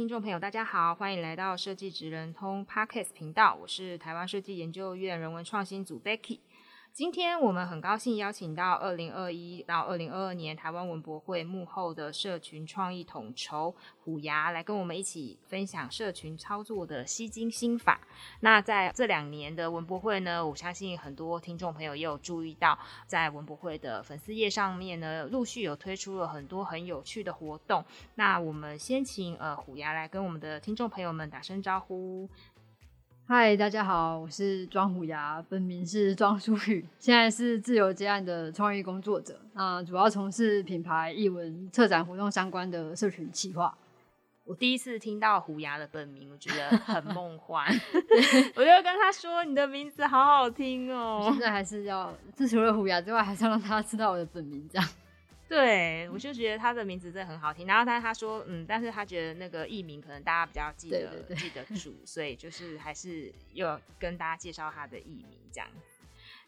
听众朋友，大家好，欢迎来到设计职人通 Podcast 频道，我是台湾设计研究院人文创新组 Becky。今天我们很高兴邀请到二零二一到二零二二年台湾文博会幕后的社群创意统筹虎牙来跟我们一起分享社群操作的吸睛心法。那在这两年的文博会呢，我相信很多听众朋友也有注意到，在文博会的粉丝页上面呢，陆续有推出了很多很有趣的活动。那我们先请呃虎牙来跟我们的听众朋友们打声招呼。嗨，大家好，我是庄虎牙，本名是庄淑宇，现在是自由接案的创意工作者，那主要从事品牌、艺文、策展活动相关的社群企划。我第一次听到虎牙的本名，我觉得很 梦幻，我就跟他说：“你的名字好好听哦。”现在还是要，自除了虎牙之外，还是要让他知道我的本名，这样。对，我就觉得他的名字真的很好听。然后他他说，嗯，但是他觉得那个艺名可能大家比较记得 记得住，所以就是还是要跟大家介绍他的艺名这样。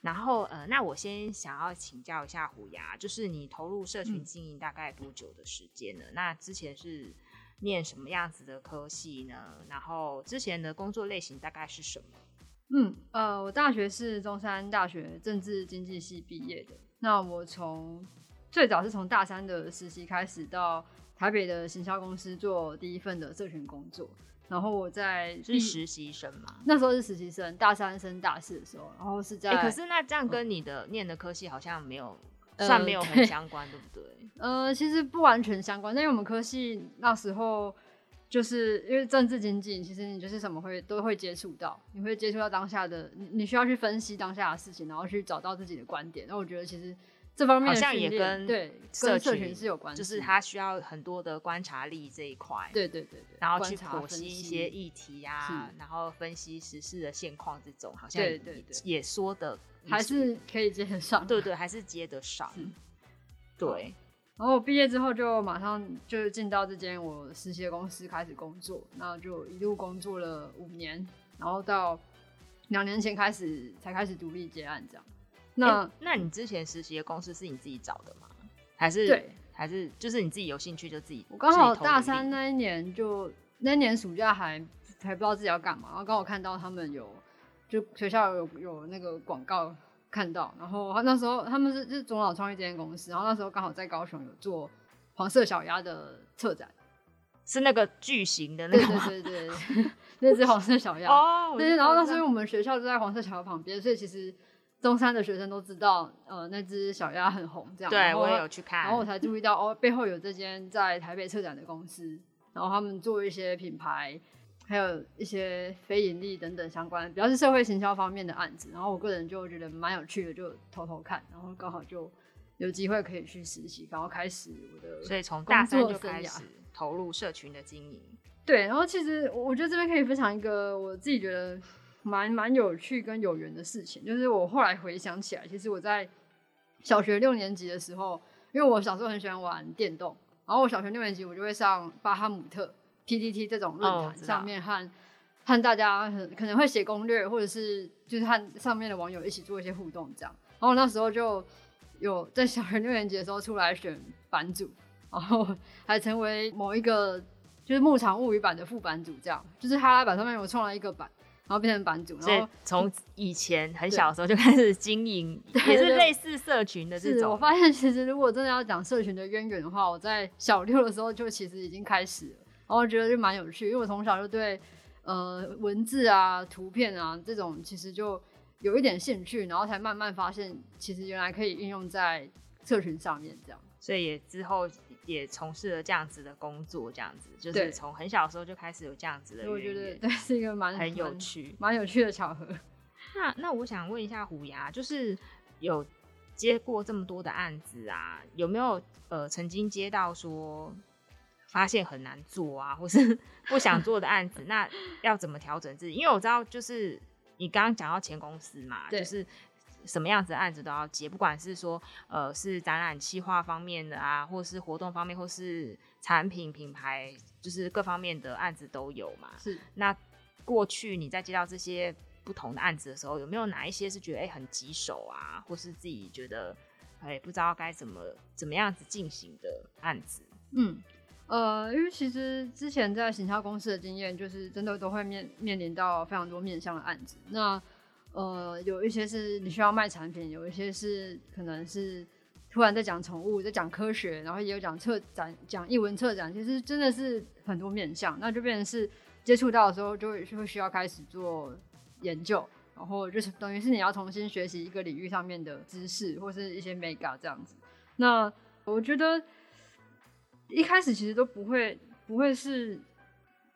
然后呃，那我先想要请教一下虎牙，就是你投入社群经营大概多久的时间呢？嗯、那之前是念什么样子的科系呢？然后之前的工作类型大概是什么？嗯呃，我大学是中山大学政治经济系毕业的。那我从最早是从大三的实习开始，到台北的行销公司做第一份的社群工作。然后我在是实习生嘛？那时候是实习生，大三升大四的时候，然后是在。欸、可是那这样跟你的念的科系好像没有，呃、算没有很相关，对，对不对？呃，其实不完全相关，因为我们科系那时候就是因为政治经济，其实你就是什么会都会接触到，你会接触到当下的，你你需要去分析当下的事情，然后去找到自己的观点。那我觉得其实。这方面好像也跟对社群，社群是有关系，就是他需要很多的观察力这一块。对对对对，然后去剖析一些议题啊，然后分析时事的现况，这种好像也对对对也说的还是可以接得上。对对，还是接得上。对。然后我毕业之后就马上就进到这间我实习的公司开始工作，然后就一路工作了五年，然后到两年前开始才开始独立接案这样。那、欸、那你之前实习的公司是你自己找的吗？还是对，还是就是你自己有兴趣就自己？我刚好大三那一年就那一年暑假还还不知道自己要干嘛，然后刚好看到他们有就学校有有那个广告看到，然后那时候他们是是中老创意这间公司，然后那时候刚好在高雄有做黄色小鸭的策展，是那个巨型的那个？对对对对，那只黄色小鸭哦，对，然后那时候我们学校就在黄色小鸭旁边，所以其实。中山的学生都知道，呃，那只小鸭很红，这样。对，我也有去看。然后我才注意到，哦，背后有这间在台北策展的公司，然后他们做一些品牌，还有一些非盈利等等相关，比较是社会行销方面的案子。然后我个人就觉得蛮有趣的，就偷偷看，然后刚好就有机会可以去实习，然后开始我的。所以从大三就开始投入社群的经营。对，然后其实我觉得这边可以分享一个我自己觉得。蛮蛮有趣跟有缘的事情，就是我后来回想起来，其实我在小学六年级的时候，因为我小时候很喜欢玩电动，然后我小学六年级我就会上巴哈姆特、PTT 这种论坛上面和、哦、和大家很可能会写攻略，或者是就是和上面的网友一起做一些互动这样。然后那时候就有在小学六年级的时候出来选版主，然后 还成为某一个就是牧场物语版的副版主，这样就是哈拉版上面我创了一个版。然后变成版主，然后从以前很小的时候就开始经营，也是类似社群的这种。我发现其实如果真的要讲社群的渊源的话，我在小六的时候就其实已经开始了，然后我觉得就蛮有趣，因为我从小就对呃文字啊、图片啊这种其实就有一点兴趣，然后才慢慢发现其实原来可以应用在社群上面这样。所以也之后也从事了这样子的工作，这样子就是从很小的时候就开始有这样子的。我觉得对，是一个蛮很有趣、蛮有趣的巧合。那那我想问一下虎牙，就是有接过这么多的案子啊，有没有呃曾经接到说发现很难做啊，或是 不想做的案子？那要怎么调整自己？因为我知道，就是你刚刚讲到前公司嘛，就是什么样子的案子都要接，不管是说呃是展览企划方面的啊，或是活动方面，或是产品品牌，就是各方面的案子都有嘛。是那过去你在接到这些。不同的案子的时候，有没有哪一些是觉得哎、欸、很棘手啊，或是自己觉得哎、欸、不知道该怎么怎么样子进行的案子？嗯，呃，因为其实之前在行销公司的经验，就是真的都会面面临到非常多面向的案子。那呃，有一些是你需要卖产品，有一些是可能是突然在讲宠物，在讲科学，然后也有讲策展，讲译文策展，其实真的是很多面向。那就变成是接触到的时候，就会就会需要开始做。研究，然后就是等于是你要重新学习一个领域上面的知识，或是一些 mega 这样子。那我觉得一开始其实都不会不会是，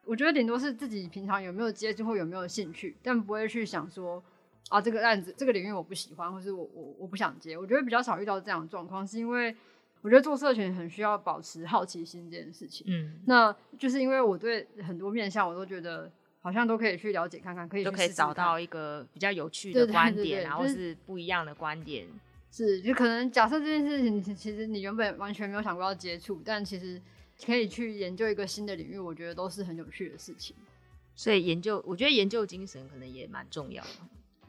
我觉得顶多是自己平常有没有接触或有没有兴趣，但不会去想说啊这个案子这个领域我不喜欢，或是我我我不想接。我觉得比较少遇到这样的状况，是因为我觉得做社群很需要保持好奇心这件事情。嗯，那就是因为我对很多面向我都觉得。好像都可以去了解看看，可以试试看都可以找到一个比较有趣的观点，然后是不一样的观点。是，就可能假设这件事情，其实你原本完全没有想过要接触，但其实可以去研究一个新的领域，我觉得都是很有趣的事情。所以研究，我觉得研究精神可能也蛮重要的.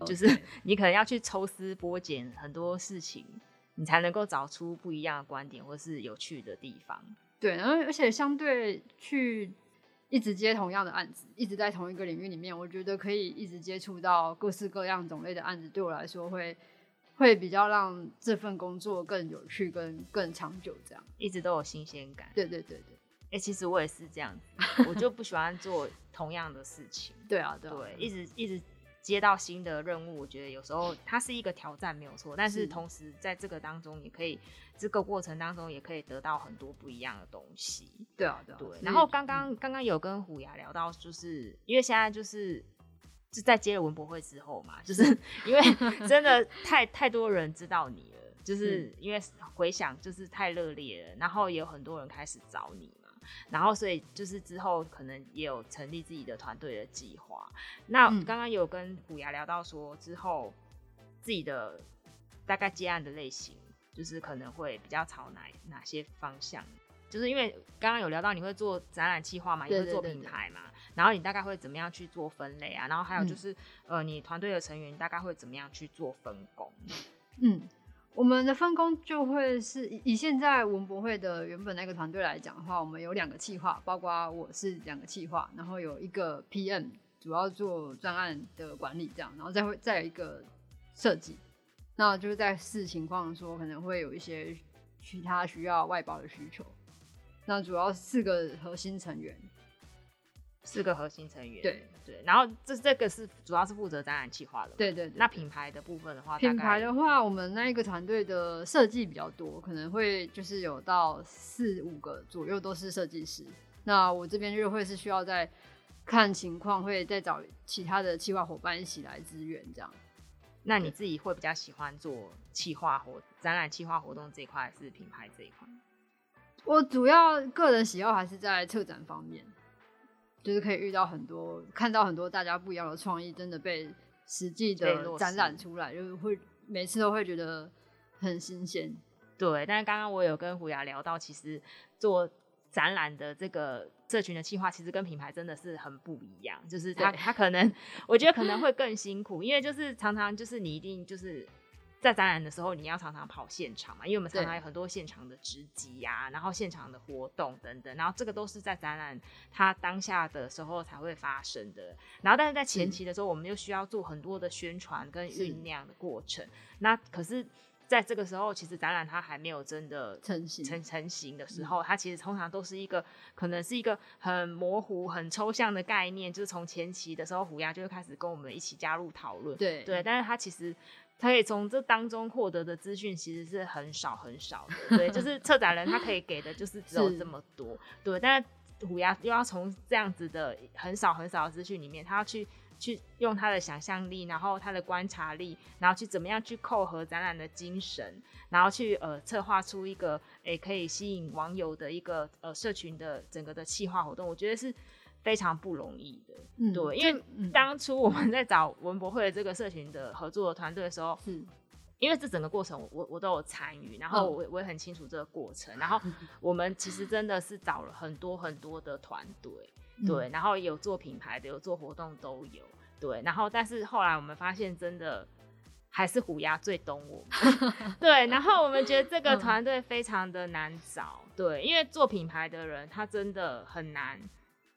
就是 你可能要去抽丝剥茧很多事情，你才能够找出不一样的观点或是有趣的地方。对，然后而且相对去。一直接同样的案子，一直在同一个领域里面，我觉得可以一直接触到各式各样种类的案子，对我来说会会比较让这份工作更有趣、跟更长久，这样一直都有新鲜感。对对对对，哎、欸，其实我也是这样子，我就不喜欢做同样的事情。对啊，对，啊对，一直一直。接到新的任务，我觉得有时候它是一个挑战，没有错。但是同时在这个当中，也可以这个过程当中也可以得到很多不一样的东西。对啊，对啊。对。然后刚刚刚刚有跟虎牙聊到，就是因为现在就是就在接了文博会之后嘛，就是 因为真的太太多人知道你了，就是因为回想就是太热烈了，然后也有很多人开始找你。然后，所以就是之后可能也有成立自己的团队的计划。那刚刚有跟虎牙聊到说，之后自己的大概接案的类型，就是可能会比较朝哪哪些方向？就是因为刚刚有聊到你会做展览计划嘛，也会做品牌嘛，然后你大概会怎么样去做分类啊？然后还有就是，嗯、呃，你团队的成员大概会怎么样去做分工？嗯。我们的分工就会是以现在文博会的原本那个团队来讲的话，我们有两个企划，包括我是两个企划，然后有一个 PM 主要做专案的管理这样，然后再会再有一个设计，那就是在视情况说可能会有一些其他需要外包的需求，那主要四个核心成员。四个核心成员，对对，然后这这个是主要是负责展览企划的，对对，对。那品牌的部分的话，品牌的话，我们那一个团队的设计比较多，可能会就是有到四五个左右都是设计师。那我这边就会是需要再看情况，会再找其他的企划伙伴一起来支援这样。那你自己会比较喜欢做企划活展览企划活动这一块，还是品牌这一块？我主要个人喜好还是在策展方面。就是可以遇到很多，看到很多大家不一样的创意，真的被实际的展览出来，就是会每次都会觉得很新鲜。对，但是刚刚我有跟虎牙聊到，其实做展览的这个社群的计划，其实跟品牌真的是很不一样。就是他他可能，我觉得可能会更辛苦，因为就是常常就是你一定就是。在展览的时候，你要常常跑现场嘛，因为我们常常有很多现场的直击呀，然后现场的活动等等，然后这个都是在展览它当下的时候才会发生的。然后，但是在前期的时候，我们又需要做很多的宣传跟酝酿的过程。那可是，在这个时候，其实展览它还没有真的成型成成型的时候，它其实通常都是一个可能是一个很模糊、很抽象的概念。就是从前期的时候，虎牙就会开始跟我们一起加入讨论。对对，但是它其实。他可以从这当中获得的资讯其实是很少很少的，对，就是策展人他可以给的就是只有这么多，对。但是虎牙又要从这样子的很少很少的资讯里面，他要去去用他的想象力，然后他的观察力，然后去怎么样去扣合展览的精神，然后去呃策划出一个诶、欸、可以吸引网友的一个呃社群的整个的企划活动，我觉得是非常不容易的。嗯，对，因为当初我们在找文博会的这个社群的合作团队的时候，是因为这整个过程我我我都有参与，然后我我也很清楚这个过程，然后 我们其实真的是找了很多很多的团队。对，然后有做品牌的，有做活动都有。对，然后但是后来我们发现，真的还是虎牙最懂我们。对，然后我们觉得这个团队非常的难找。对，因为做品牌的人，他真的很难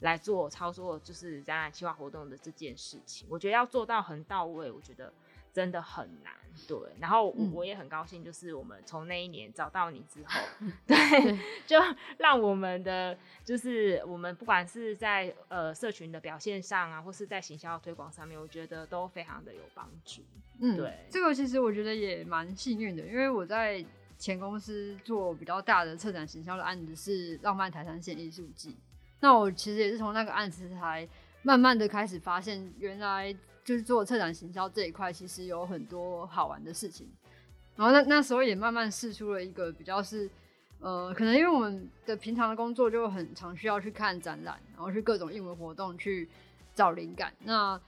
来做操作，就是展览计划活动的这件事情。我觉得要做到很到位，我觉得。真的很难，对。然后我也很高兴，就是我们从那一年找到你之后，嗯、对，就让我们的就是我们不管是在呃社群的表现上啊，或是在行销推广上面，我觉得都非常的有帮助。嗯，对。这个其实我觉得也蛮幸运的，因为我在前公司做比较大的策展行销的案子是浪漫台三线艺术季，那我其实也是从那个案子才慢慢的开始发现原来。就是做策展行销这一块，其实有很多好玩的事情。然后那那时候也慢慢试出了一个比较是，呃，可能因为我们的平常的工作就很常需要去看展览，然后去各种艺文活动去找灵感。那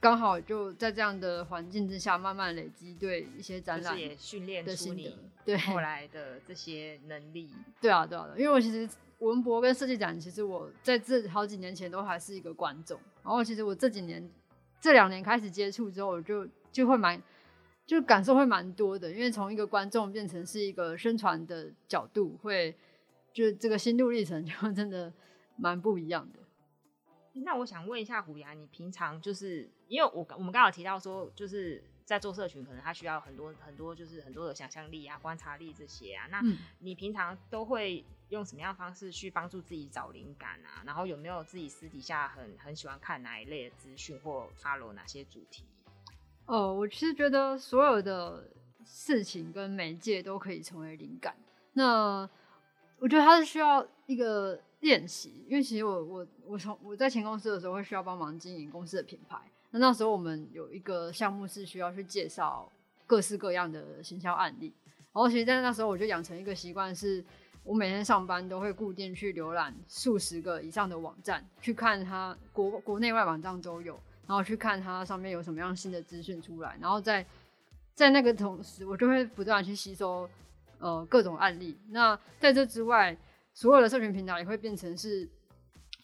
刚好就在这样的环境之下，慢慢累积对一些展览也训练出你对后来的这些能力。对啊，对啊，因为我其实文博跟设计展，其实我在这好几年前都还是一个观众。然后其实我这几年。这两年开始接触之后，我就就会蛮，就感受会蛮多的。因为从一个观众变成是一个宣传的角度，会就这个心路历程 就真的蛮不一样的。那我想问一下虎牙，你平常就是因为我我们刚好提到说，就是在做社群，可能他需要很多很多，就是很多的想象力啊、观察力这些啊。那你平常都会？用什么样的方式去帮助自己找灵感啊？然后有没有自己私底下很很喜欢看哪一类的资讯或 follow 哪些主题？哦，我其实觉得所有的事情跟媒介都可以成为灵感。那我觉得它是需要一个练习，因为其实我我我从我在前公司的时候会需要帮忙经营公司的品牌。那那时候我们有一个项目是需要去介绍各式各样的行销案例。然后其实，在那时候我就养成一个习惯是。我每天上班都会固定去浏览数十个以上的网站，去看它国国内外网站都有，然后去看它上面有什么样新的资讯出来，然后在在那个同时，我就会不断去吸收呃各种案例。那在这之外，所有的社群平台也会变成是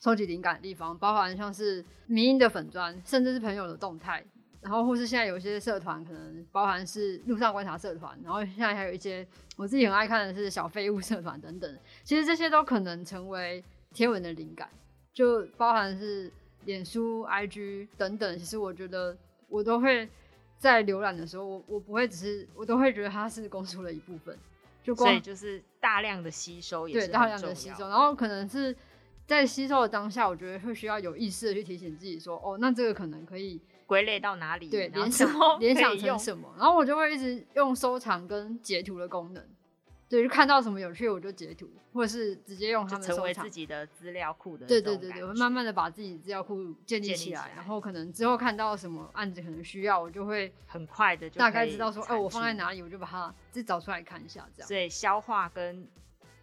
收集灵感的地方，包含像是迷因的粉砖，甚至是朋友的动态。然后或是现在有一些社团，可能包含是路上观察社团，然后现在还有一些我自己很爱看的是小废物社团等等。其实这些都可能成为天文的灵感，就包含是脸书、IG 等等。其实我觉得我都会在浏览的时候，我我不会只是，我都会觉得它是公书的一部分。就光所以就是大量的吸收也是，对，大量的吸收，然后可能是在吸收的当下，我觉得会需要有意识的去提醒自己说，哦，那这个可能可以。归类到哪里？对，联想联想成什么？然后我就会一直用收藏跟截图的功能，对，就看到什么有趣我就截图，或者是直接用它们成为自己的资料库的。对对对对，我会慢慢的把自己资料库建立起来，然后可能之后看到什么案子可能需要，我就会很快的大概知道说，哎，我放在哪里，我就把它自己找出来看一下，这样。所以消化跟。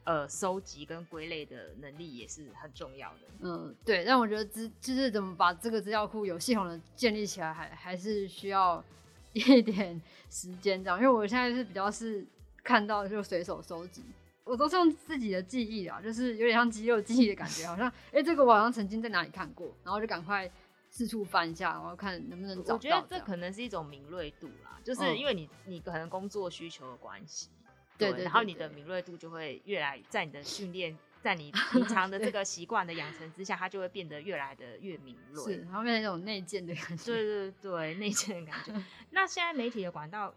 呃，收集跟归类的能力也是很重要的。嗯，对。但我觉得资就是怎么把这个资料库有系统的建立起来还，还还是需要 一点时间这样。因为我现在是比较是看到就随手收集，我都是用自己的记忆啊，就是有点像肌肉记忆的感觉，好像哎、欸，这个我好像曾经在哪里看过，然后就赶快四处翻一下，然后看能不能找到。我觉得这可能是一种敏锐度啦，就是因为你、嗯、你可能工作需求的关系。对，对，对，对，然后你的敏锐度就会越来，在你的训练，在你平 常的这个习惯的养成之下，它就会变得越来的越敏锐，是，然后变成那种内建的感觉。对对对，内建的感觉。那现在媒体的管道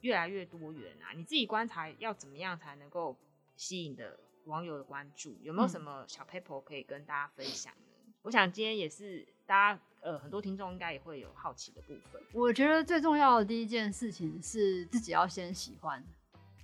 越来越多元啊，你自己观察要怎么样才能够吸引的网友的关注？有没有什么小 paper 可以跟大家分享呢？嗯、我想今天也是大家呃很多听众应该也会有好奇的部分。我觉得最重要的第一件事情是自己要先喜欢。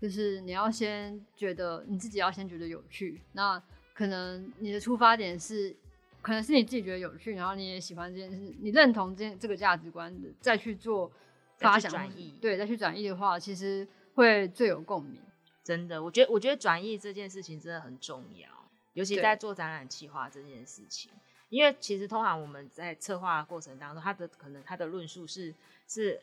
就是你要先觉得你自己要先觉得有趣，那可能你的出发点是可能是你自己觉得有趣，然后你也喜欢这件事，你认同这这个价值观的，再去做发想转译，对，再去转译的话，其实会最有共鸣。真的，我觉得我觉得转译这件事情真的很重要，尤其在做展览企划这件事情，因为其实通常我们在策划的过程当中，他的可能他的论述是是。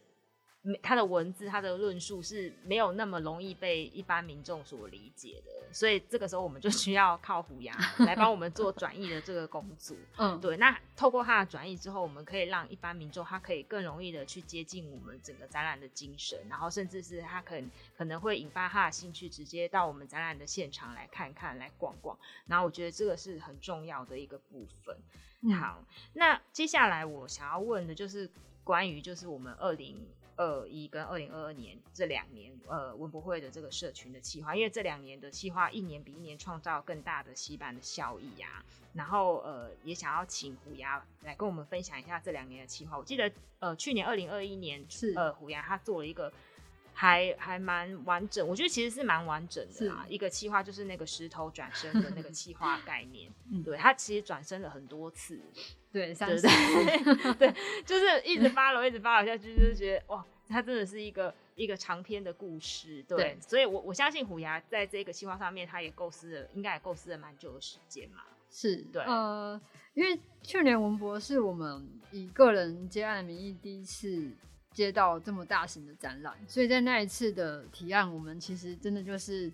他的文字，他的论述是没有那么容易被一般民众所理解的，所以这个时候我们就需要靠虎牙 来帮我们做转译的这个工作。嗯，对。那透过他的转译之后，我们可以让一般民众他可以更容易的去接近我们整个展览的精神，然后甚至是他可能可能会引发他的兴趣，直接到我们展览的现场来看看、来逛逛。然后我觉得这个是很重要的一个部分。嗯、好，那接下来我想要问的就是关于就是我们二零。二一跟二零二二年这两年，呃，文博会的这个社群的企划，因为这两年的企划一年比一年创造更大的洗版的效益啊，然后呃，也想要请虎牙来跟我们分享一下这两年的企划。我记得呃，去年二零二一年是呃，虎牙他做了一个还还蛮完整，我觉得其实是蛮完整的啦，一个企划就是那个石头转身的那个企划 概念，对，它其实转身了很多次。对，对对 对，就是一直 follow，一直 follow 下去，就是觉得哇，它真的是一个一个长篇的故事，对，对所以我我相信虎牙在这个计划上面，他也构思了，应该也构思了蛮久的时间嘛。是，对，呃，因为去年文博是我们以个人接案的名义第一次接到这么大型的展览，所以在那一次的提案，我们其实真的就是。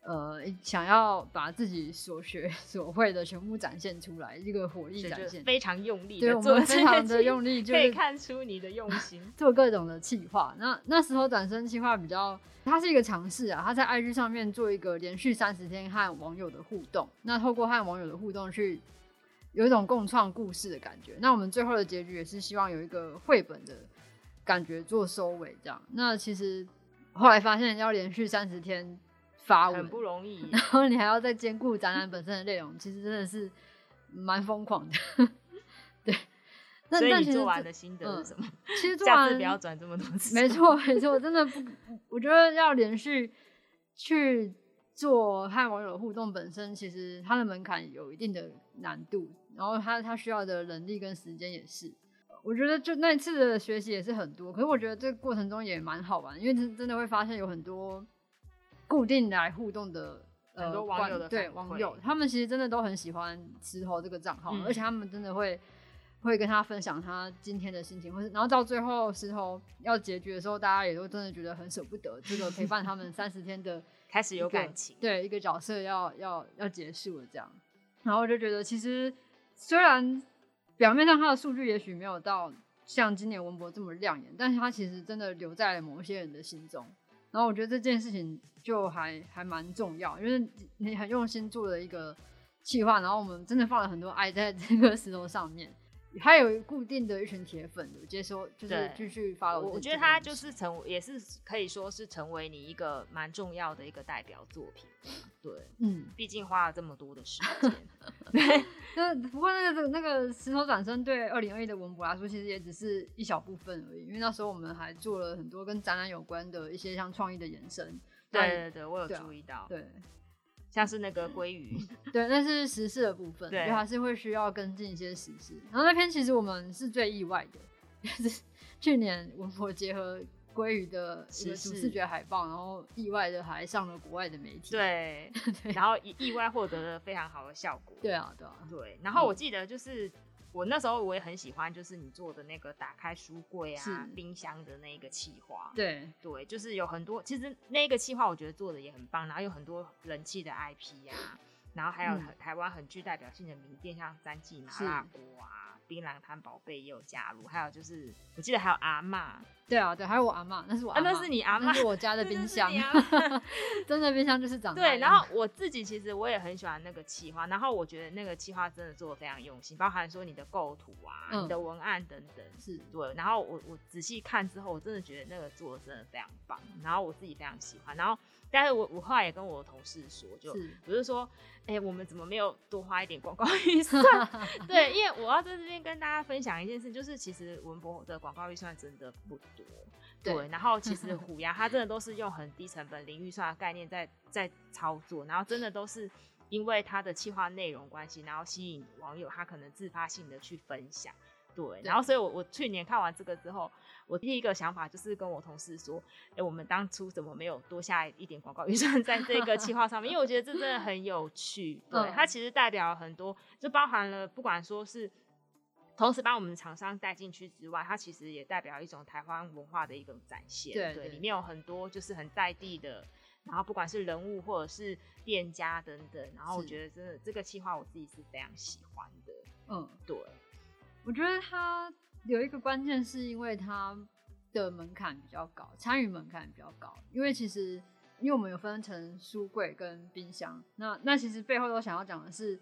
呃，想要把自己所学 所会的全部展现出来，一个火力展现，非常用力，对，我们非常的用力，就可以看出你的用心，做各种的企划。那那时候转身企划比较，它是一个尝试啊，它在 IG 上面做一个连续三十天和网友的互动，那透过和网友的互动去有一种共创故事的感觉。那我们最后的结局也是希望有一个绘本的感觉做收尾，这样。那其实后来发现要连续三十天。发文很不容易，然后你还要再兼顾展览本身的内容，其实真的是蛮疯狂的。对，那所以你做完的心得是什么？嗯、其实 做完不要转这么多次。没错，没错，真的不，我觉得要连续去做和网友互动，本身其实它的门槛有一定的难度，然后它它需要的能力跟时间也是。我觉得就那一次的学习也是很多，可是我觉得这个过程中也蛮好玩，因为真真的会发现有很多。固定来互动的很多网友的、呃、对网友，他们其实真的都很喜欢石头这个账号，嗯、而且他们真的会会跟他分享他今天的心情，或是然后到最后石头要结局的时候，大家也都真的觉得很舍不得这个陪伴他们三十天的 开始有感情，对一个角色要要要结束了这样，然后我就觉得其实虽然表面上它的数据也许没有到像今年文博这么亮眼，但是它其实真的留在了某些人的心中。然后我觉得这件事情就还还蛮重要，因为你很用心做了一个企划，然后我们真的放了很多爱在这个石头上面。还有固定的一群铁粉，我接收就是继续发。我觉得他就是成，也是可以说是成为你一个蛮重要的一个代表作品。对，嗯，毕竟花了这么多的时间。对，那不过那个那个石头转身对二零二一的文博来说，其实也只是一小部分而已。因为那时候我们还做了很多跟展览有关的一些像创意的延伸。对对对，我有注意到。对。像是那个鲑鱼，对，那是时事的部分，对，还是会需要跟进一些时事。然后那篇其实我们是最意外的，就是去年文博结合鲑鱼的视视觉海报，然后意外的还上了国外的媒体，对，对，然后意意外获得了非常好的效果。对啊，对啊，对。然后我记得就是。我那时候我也很喜欢，就是你做的那个打开书柜啊、冰箱的那个企划。对对，就是有很多，其实那个企划我觉得做的也很棒，然后有很多人气的 IP 啊，然后还有台湾很具代表性的名店，像三记麻辣锅啊。槟榔摊宝贝也有加入，还有就是我记得还有阿嬷，对啊，对，还有我阿嬷，那是我阿，啊，那是你阿嬷，那是我家的 冰箱，真的冰箱就是长对。然后我自己其实我也很喜欢那个企划，然后我觉得那个企划真的做的非常用心，包含说你的构图啊、嗯、你的文案等等，是对。然后我我仔细看之后，我真的觉得那个做的真的非常棒，然后我自己非常喜欢，然后。但是我我后来也跟我的同事说，就我就说，哎、欸，我们怎么没有多花一点广告预算？对，因为我要在这边跟大家分享一件事，就是其实文博的广告预算真的不多，对。对，然后其实虎牙它真的都是用很低成本、零预算的概念在在操作，然后真的都是因为它的企划内容关系，然后吸引网友，他可能自发性的去分享。对，然后所以我，我我去年看完这个之后，我第一个想法就是跟我同事说，哎，我们当初怎么没有多下一点广告预算在这个企划上面？因为我觉得这真的很有趣。对，嗯、它其实代表了很多，就包含了不管说是。同时把我们的厂商带进去之外，它其实也代表一种台湾文化的一种展现。对，对，里面有很多就是很在地的，然后不管是人物或者是店家等等，然后我觉得真的这个企划我自己是非常喜欢的。嗯，对，我觉得它有一个关键是因为它的门槛比较高，参与门槛比较高。因为其实因为我们有分成书柜跟冰箱，那那其实背后都想要讲的是。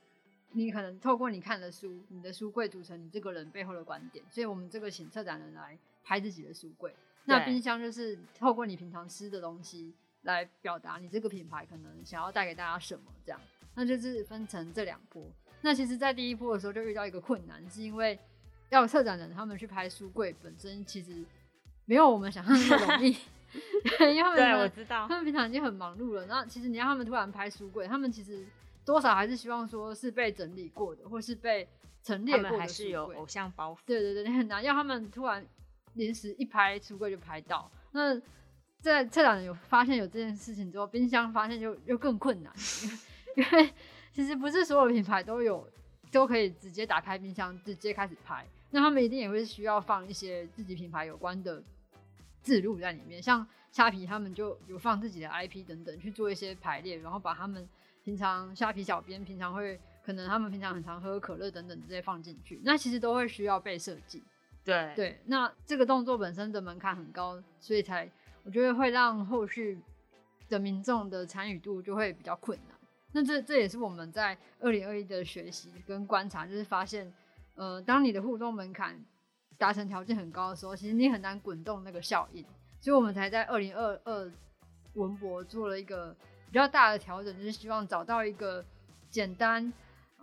你可能透过你看的书，你的书柜组成你这个人背后的观点，所以我们这个请策展人来拍自己的书柜。那冰箱就是透过你平常吃的东西来表达你这个品牌可能想要带给大家什么，这样。那就是分成这两波。那其实，在第一波的时候就遇到一个困难，是因为要策展人他们去拍书柜本身其实没有我们想象那么容易，因为他们对，我知道，他们平常已经很忙碌了。那其实你让他们突然拍书柜，他们其实。多少还是希望说是被整理过的，或是被陈列过的。他们还是有偶像包袱。对对对，你很难要他们突然临时一拍橱柜就拍到。那在策展人有发现有这件事情之后，冰箱发现就又更困难，因为其实不是所有品牌都有都可以直接打开冰箱直接开始拍。那他们一定也会需要放一些自己品牌有关的字录在里面，像虾皮他们就有放自己的 IP 等等去做一些排列，然后把他们。平常虾皮小编平常会可能他们平常很常喝可乐等等这些放进去，那其实都会需要被设计。对对，那这个动作本身的门槛很高，所以才我觉得会让后续的民众的参与度就会比较困难。那这这也是我们在二零二一的学习跟观察，就是发现，呃，当你的互动门槛达成条件很高的时候，其实你很难滚动那个效应，所以我们才在二零二二文博做了一个。比较大的调整就是希望找到一个简单、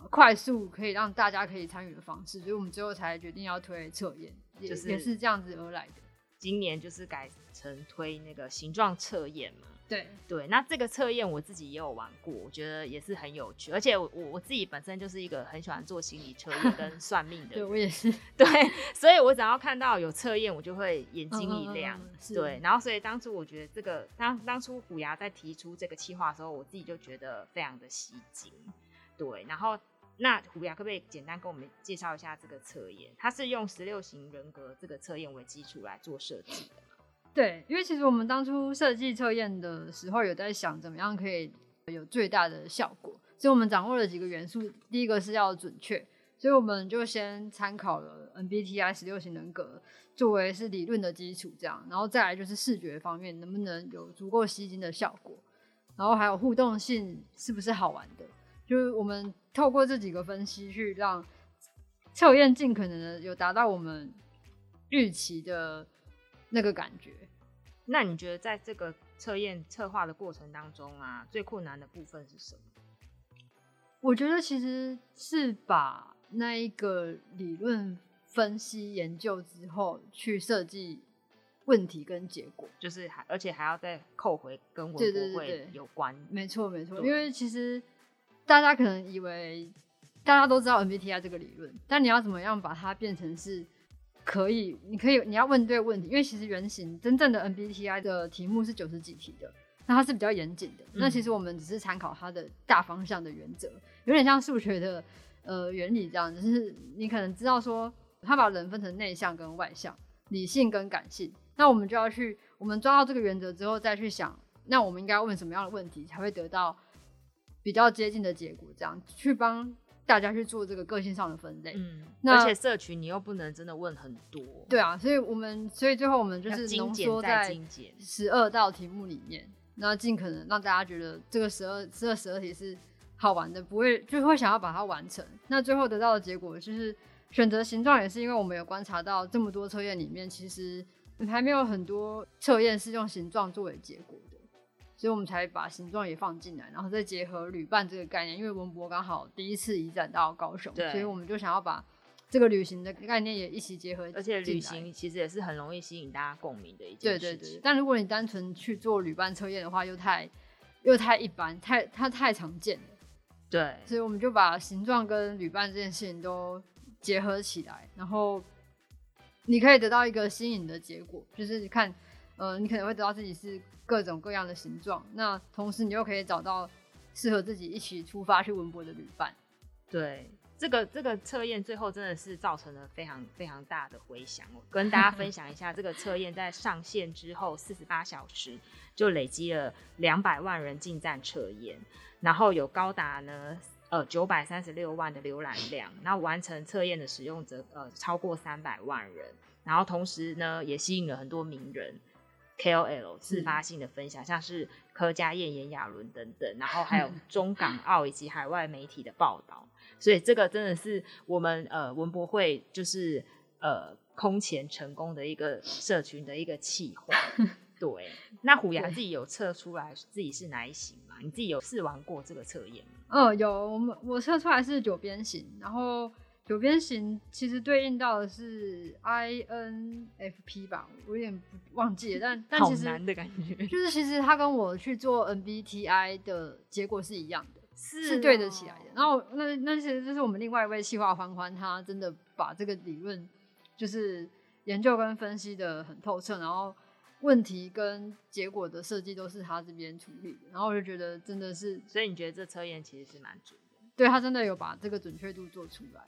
快速可以让大家可以参与的方式，所以我们最后才决定要推测验，就是也是这样子而来的。今年就是改成推那个形状测验嘛。对。对，那这个测验我自己也有玩过，我觉得也是很有趣，而且我我自己本身就是一个很喜欢做心理测验跟 算命的人，对我也是，对，所以我只要看到有测验，我就会眼睛一亮，嗯嗯嗯对，然后所以当初我觉得这个当当初虎牙在提出这个计划的时候，我自己就觉得非常的吸睛，对，然后那虎牙可不可以简单跟我们介绍一下这个测验？它是用十六型人格这个测验为基础来做设计的。对，因为其实我们当初设计测验的时候，有在想怎么样可以有最大的效果，所以我们掌握了几个元素。第一个是要准确，所以我们就先参考了 MBTI 十六型人格作为是理论的基础，这样，然后再来就是视觉方面能不能有足够吸睛的效果，然后还有互动性是不是好玩的，就是我们透过这几个分析去让测验尽可能的有达到我们预期的那个感觉。那你觉得在这个测验策划的过程当中啊，最困难的部分是什么？我觉得其实是把那一个理论分析研究之后，去设计问题跟结果，就是还而且还要再扣回跟文博会有关。没错没错，因为其实大家可能以为大家都知道 MBTI 这个理论，但你要怎么样把它变成是？可以，你可以，你要问对问题，因为其实原型真正的 MBTI 的题目是九十几题的，那它是比较严谨的。嗯。那其实我们只是参考它的大方向的原则，有点像数学的呃原理这样，就是你可能知道说，它把人分成内向跟外向，理性跟感性。那我们就要去，我们抓到这个原则之后，再去想，那我们应该问什么样的问题才会得到比较接近的结果，这样去帮。大家去做这个个性上的分类，嗯，那而且社群你又不能真的问很多，对啊，所以我们所以最后我们就是浓缩在十二道题目里面，那尽可能让大家觉得这个十二十二十二题是好玩的，不会就会想要把它完成。那最后得到的结果就是选择形状，也是因为我们有观察到这么多测验里面，其实还没有很多测验是用形状作为结果的。所以我们才把形状也放进来，然后再结合旅伴这个概念，因为文博刚好第一次移展到高雄，所以我们就想要把这个旅行的概念也一起结合。而且旅行其实也是很容易吸引大家共鸣的一件事情。对对对。但如果你单纯去做旅伴测验的话，又太又太一般，太它太常见了。对，所以我们就把形状跟旅伴这件事情都结合起来，然后你可以得到一个新颖的结果，就是你看，呃，你可能会得到自己是各种各样的形状，那同时你又可以找到适合自己一起出发去文博的旅伴。对，这个这个测验最后真的是造成了非常非常大的回响。我跟大家分享一下，这个测验在上线之后四十八小时就累积了两百万人进站测验。然后有高达呢，呃，九百三十六万的浏览量，那完成测验的使用者，呃，超过三百万人，然后同时呢，也吸引了很多名人 KOL 自发性的分享，嗯、像是柯佳燕、炎亚纶等等，然后还有 中港澳以及海外媒体的报道，所以这个真的是我们呃文博会就是呃空前成功的一个社群的一个企划。对，那虎牙自己有测出来自己是哪一型吗？你自己有试玩过这个测验吗？哦，有，我们我测出来是九边形，然后九边形其实对应到的是 INFP 吧，我有点忘记了，但但其实好难的感觉，就 是其实他跟我去做 MBTI 的结果是一样的，是、哦、是对得起来的。然后那那其实就是我们另外一位企划欢欢，他真的把这个理论就是研究跟分析的很透彻，然后。问题跟结果的设计都是他这边处理的，然后我就觉得真的是，所以你觉得这测验其实是蛮准的？对，他真的有把这个准确度做出来。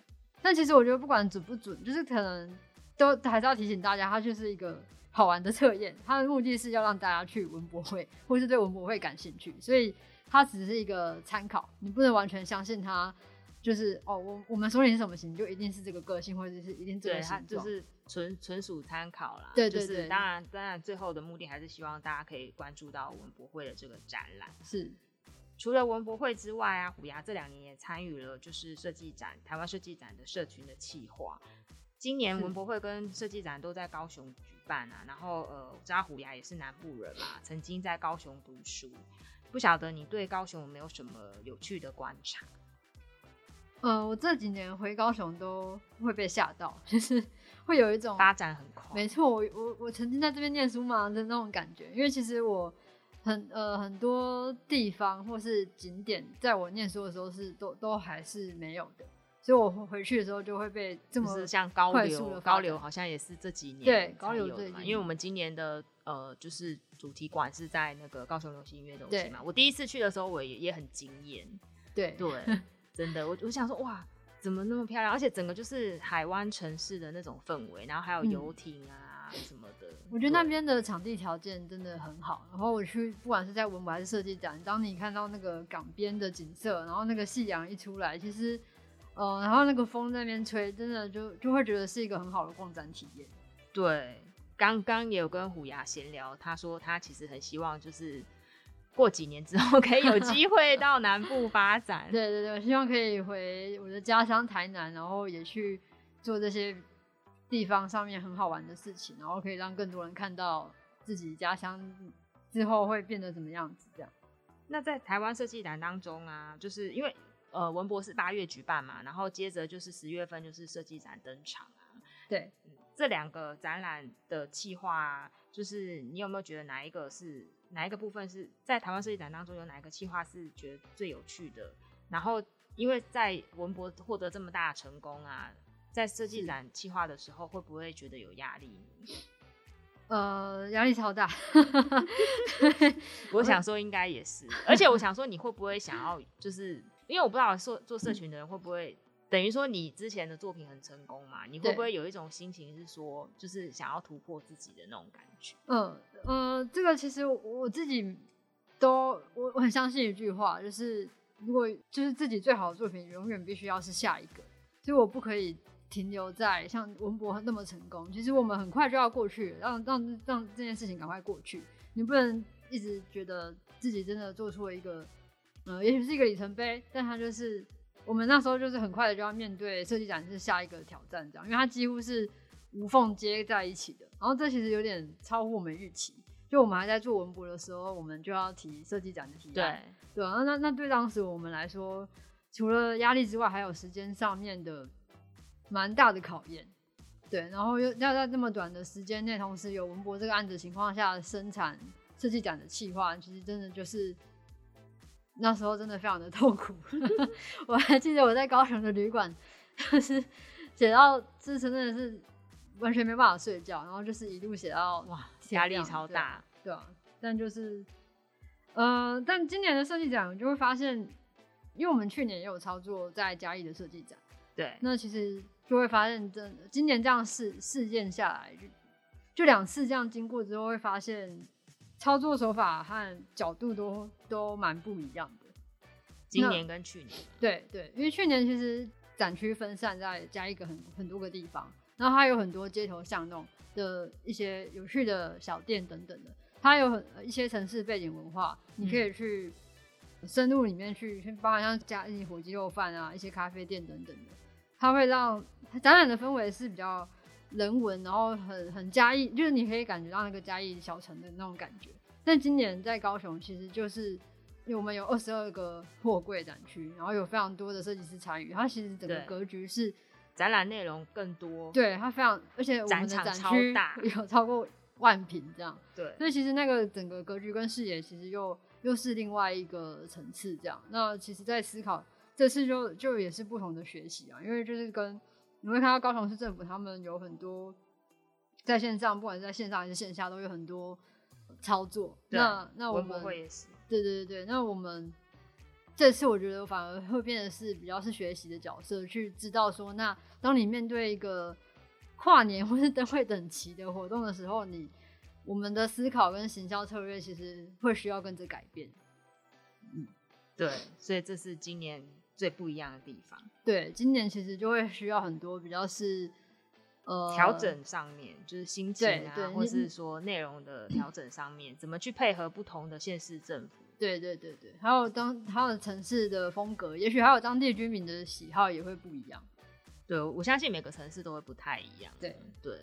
但其实我觉得不管准不准，就是可能都还是要提醒大家，它就是一个好玩的测验，它的目的是要让大家去文博会，或是对文博会感兴趣，所以它只是一个参考，你不能完全相信它。就是哦，我我们说你是什么型，就一定是这个个性，或者是一定这个就是纯纯属参考啦。对对对，就是、当然当然，最后的目的还是希望大家可以关注到文博会的这个展览。是，除了文博会之外啊，虎牙这两年也参与了就是设计展，台湾设计展的社群的企划。今年文博会跟设计展都在高雄举办啊，然后呃，我知道虎牙也是南部人嘛，曾经在高雄读书，不晓得你对高雄有没有什么有趣的观察？嗯、呃，我这几年回高雄都会被吓到，就是会有一种发展很快。没错，我我我曾经在这边念书嘛的那种感觉，因为其实我很呃很多地方或是景点，在我念书的时候是都都还是没有的，所以我回去的时候就会被这么就是像高流高流好像也是这几年对高流对，因为我们今年的呃就是主题馆是在那个高雄流行音乐中心嘛，我第一次去的时候我也也很惊艳，对对。真的，我我想说，哇，怎么那么漂亮？而且整个就是海湾城市的那种氛围，然后还有游艇啊什么的。嗯、我觉得那边的场地条件真的很好。然后我去，不管是在文博还是设计展，当你看到那个港边的景色，然后那个夕阳一出来，其实，呃，然后那个风在那边吹，真的就就会觉得是一个很好的逛展体验。对，刚刚也有跟虎牙闲聊，他说他其实很希望就是。过几年之后可以有机会 到南部发展。对对对，希望可以回我的家乡台南，然后也去做这些地方上面很好玩的事情，然后可以让更多人看到自己家乡之后会变得怎么样子。这样。那在台湾设计展当中啊，就是因为呃文博是八月举办嘛，然后接着就是十月份就是设计展登场啊。对，这两个展览的企划啊，就是你有没有觉得哪一个是？哪一个部分是在台湾设计展当中有哪一个企划是觉得最有趣的？然后因为在文博获得这么大的成功啊，在设计展计划的时候会不会觉得有压力？呃，压力超大。我想说应该也是，而且我想说你会不会想要，就是因为我不知道做做社群的人会不会。等于说你之前的作品很成功嘛？你会不会有一种心情是说，就是想要突破自己的那种感觉？嗯嗯、呃，这个其实我自己都我我很相信一句话，就是如果就是自己最好的作品，永远必须要是下一个，所以我不可以停留在像文博那么成功。其实我们很快就要过去，让让让这件事情赶快过去。你不能一直觉得自己真的做出了一个，嗯、呃，也许是一个里程碑，但它就是。我们那时候就是很快的就要面对设计展是下一个挑战，这样，因为它几乎是无缝接在一起的。然后这其实有点超乎我们预期，就我们还在做文博的时候，我们就要提设计展的提案。对，对啊，那那对当时我们来说，除了压力之外，还有时间上面的蛮大的考验。对，然后又要在这么短的时间内，同时有文博这个案子情况下生产设计展的企划，其实真的就是。那时候真的非常的痛苦。我还记得我在高雄的旅馆，就是写到这真的是完全没办法睡觉，然后就是一路写到哇，压力超大，对啊，但就是，呃，但今年的设计展就会发现，因为我们去年也有操作在嘉义的设计展，对，那其实就会发现，真的今年这样事事件下来，就就两次这样经过之后，会发现操作手法和角度都都蛮不一样的。今年跟去年，对对，因为去年其实展区分散在加一个很很多个地方，然后它有很多街头巷弄的一些有趣的小店等等的，它有很一些城市背景文化，你可以去深入里面去，包含像加一些火鸡肉饭啊，一些咖啡店等等的，它会让展览的氛围是比较。人文，然后很很嘉义，就是你可以感觉到那个嘉义小城的那种感觉。但今年在高雄，其实就是因为我们有二十二个货柜展区，然后有非常多的设计师参与，它其实整个格局是展览内容更多。对，它非常，而且我们的展区 有超过万平这样。对，所以其实那个整个格局跟视野，其实又又是另外一个层次这样。那其实，在思考这次就就也是不同的学习啊，因为就是跟。你会看到高雄市政府，他们有很多在线上，不管是在线上还是线下，都有很多操作。那那我们会也是，对对对对。那我们这次我觉得反而会变得是比较是学习的角色，去知道说，那当你面对一个跨年或是灯会等级的活动的时候，你我们的思考跟行销策略其实会需要跟着改变。嗯，对，所以这是今年。最不一样的地方，对，今年其实就会需要很多比较是呃调整上面，就是心情啊，或是说内容的调整上面，嗯，怎么去配合不同的县市政府？对对对对，还有当它的城市的风格，也许还有当地居民的喜好也会不一样。对，我相信每个城市都会不太一样。对对，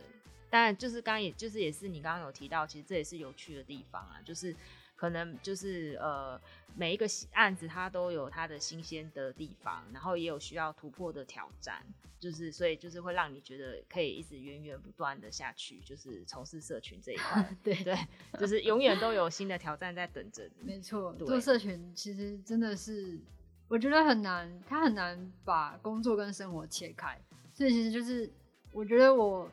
但就是刚刚也就是也是你刚刚有提到，其实这也是有趣的地方啊，就是。可能就是呃，每一个案子它都有它的新鲜的地方，然后也有需要突破的挑战，就是所以就是会让你觉得可以一直源源不断的下去，就是从事社群这一块。对对，就是永远都有新的挑战在等着你。没错，做社群其实真的是我觉得很难，它很难把工作跟生活切开，所以其实就是我觉得我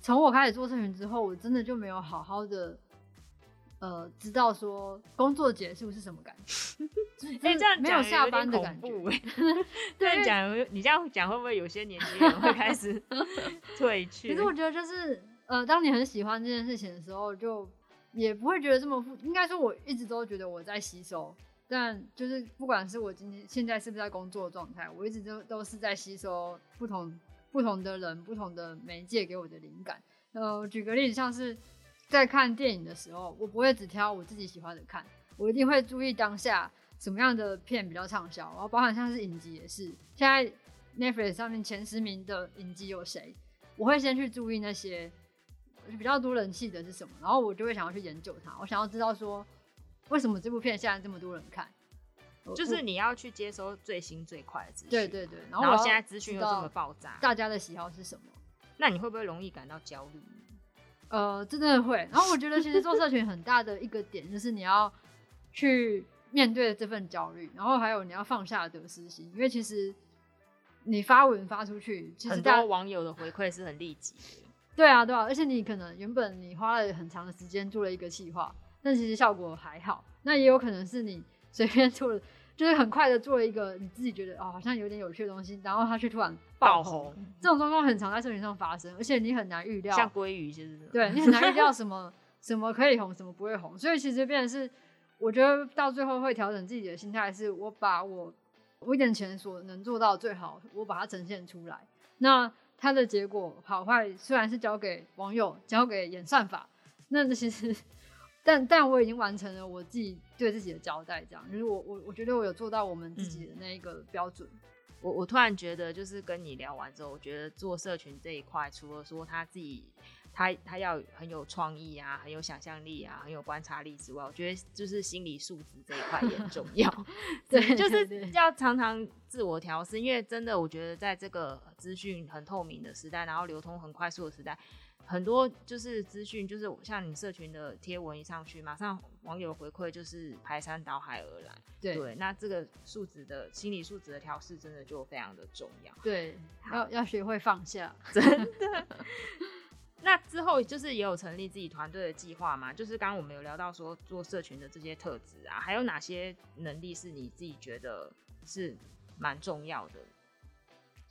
从我开始做社群之后，我真的就没有好好的。呃，知道说工作结束是什么感觉？哎、欸，这样没有下班的感觉。这样讲，你这样讲会不会有些年轻人会开始 退去？其实我觉得就是，呃，当你很喜欢这件事情的时候，就也不会觉得这么负。应该说，我一直都觉得我在吸收，但就是不管是我今天现在是不是在工作状态，我一直都都是在吸收不同不同的人、不同的媒介给我的灵感。呃，举个例子，像是。在看电影的时候，我不会只挑我自己喜欢的看，我一定会注意当下什么样的片比较畅销，然后包含像是影集也是。现在 Netflix 上面前十名的影集有谁？我会先去注意那些比较多人气的是什么，然后我就会想要去研究它，我想要知道说为什么这部片现在这么多人看。就是你要去接收最新最快的资讯。对对对，然后现在资讯又这么爆炸，大家的喜好是什么？那你会不会容易感到焦虑？呃，真的会。然后我觉得，其实做社群很大的一个点，就是你要去面对这份焦虑，然后还有你要放下得失心，因为其实你发文发出去，其实很多网友的回馈是很立即的。对啊，对啊，而且你可能原本你花了很长的时间做了一个计划，但其实效果还好。那也有可能是你随便做了。就是很快的做了一个你自己觉得哦好像有点有趣的东西，然后它却突然爆红，这种状况很常在社群上发生，而且你很难预料。像鲑鱼就是。对，你很难预料什么 什么可以红，什么不会红，所以其实变成是，我觉得到最后会调整自己的心态，是我把我我眼前所能做到最好，我把它呈现出来。那它的结果好坏虽然是交给网友，交给演算法，那其实。但但我已经完成了我自己对自己的交代，这样就是我我我觉得我有做到我们自己的那一个标准。嗯、我我突然觉得，就是跟你聊完之后，我觉得做社群这一块，除了说他自己他他要很有创意啊，很有想象力啊，很有观察力之外，我觉得就是心理素质这一块也很重要。对，就是要常常自我调试，因为真的，我觉得在这个资讯很透明的时代，然后流通很快速的时代。很多就是资讯，就是像你社群的贴文一上去，马上网友回馈就是排山倒海而来。对，对那这个素质的心理素质的调试，真的就非常的重要。对，要要学会放下，真的。那之后就是也有成立自己团队的计划嘛？就是刚刚我们有聊到说做社群的这些特质啊，还有哪些能力是你自己觉得是蛮重要的？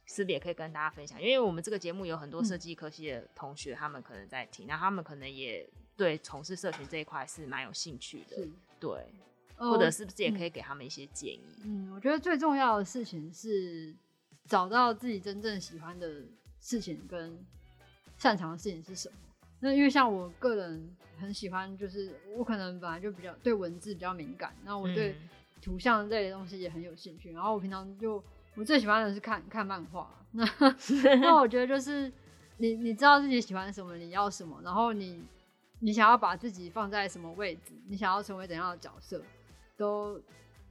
是不是也可以跟大家分享？因为我们这个节目有很多设计科系的同学，嗯、他们可能在听，那他们可能也对从事社群这一块是蛮有兴趣的，对，或者是不是也可以给他们一些建议？嗯，嗯，我觉得最重要的事情是找到自己真正喜欢的事情跟擅长的事情是什么。那因为像我个人很喜欢，就是我可能本来就比较对文字比较敏感，那我对图像类的东西也很有兴趣，然后我平常就。我最喜欢的是看看漫画，那 那我觉得就是你你知道自己喜欢什么，你要什么，然后你你想要把自己放在什么位置，你想要成为怎样的角色，都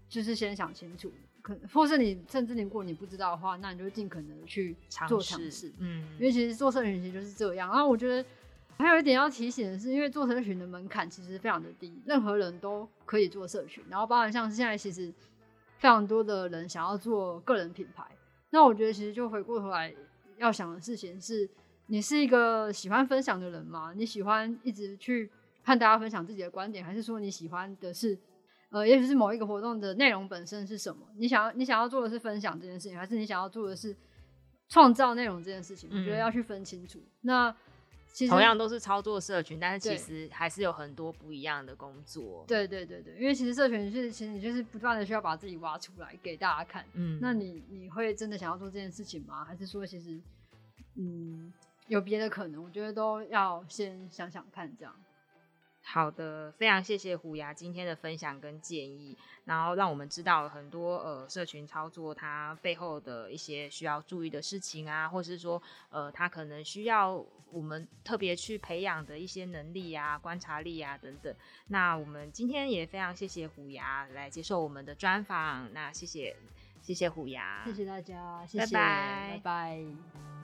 就是先想清楚，可或是你甚至你如果你不知道的话，那你就尽可能的去做尝试，嗯，因为其实做社群其实就是这样。然后我觉得还有一点要提醒的是，因为做社群的门槛其实非常的低，任何人都可以做社群，然后包含像是现在其实。非常多的人想要做个人品牌，那我觉得其实就回过头来要想的事情是，你是一个喜欢分享的人吗？你喜欢一直去和大家分享自己的观点，还是说你喜欢的是，呃，也许是某一个活动的内容本身是什么？你想要你想要做的是分享这件事情，还是你想要做的是创造内容这件事情？我觉得要去分清楚。嗯、那。同样都是操作社群，但是其实还是有很多不一样的工作。对对对对，因为其实社群是，其实你就是不断的需要把自己挖出来给大家看。嗯，那你你会真的想要做这件事情吗？还是说其实，嗯，有别的可能？我觉得都要先想想看，这样。好的，非常谢谢虎牙今天的分享跟建议，然后让我们知道很多呃社群操作它背后的一些需要注意的事情啊，或是说呃它可能需要我们特别去培养的一些能力啊、观察力啊等等。那我们今天也非常谢谢虎牙来接受我们的专访，那谢谢谢谢虎牙，谢谢大家，谢谢，拜拜。拜拜。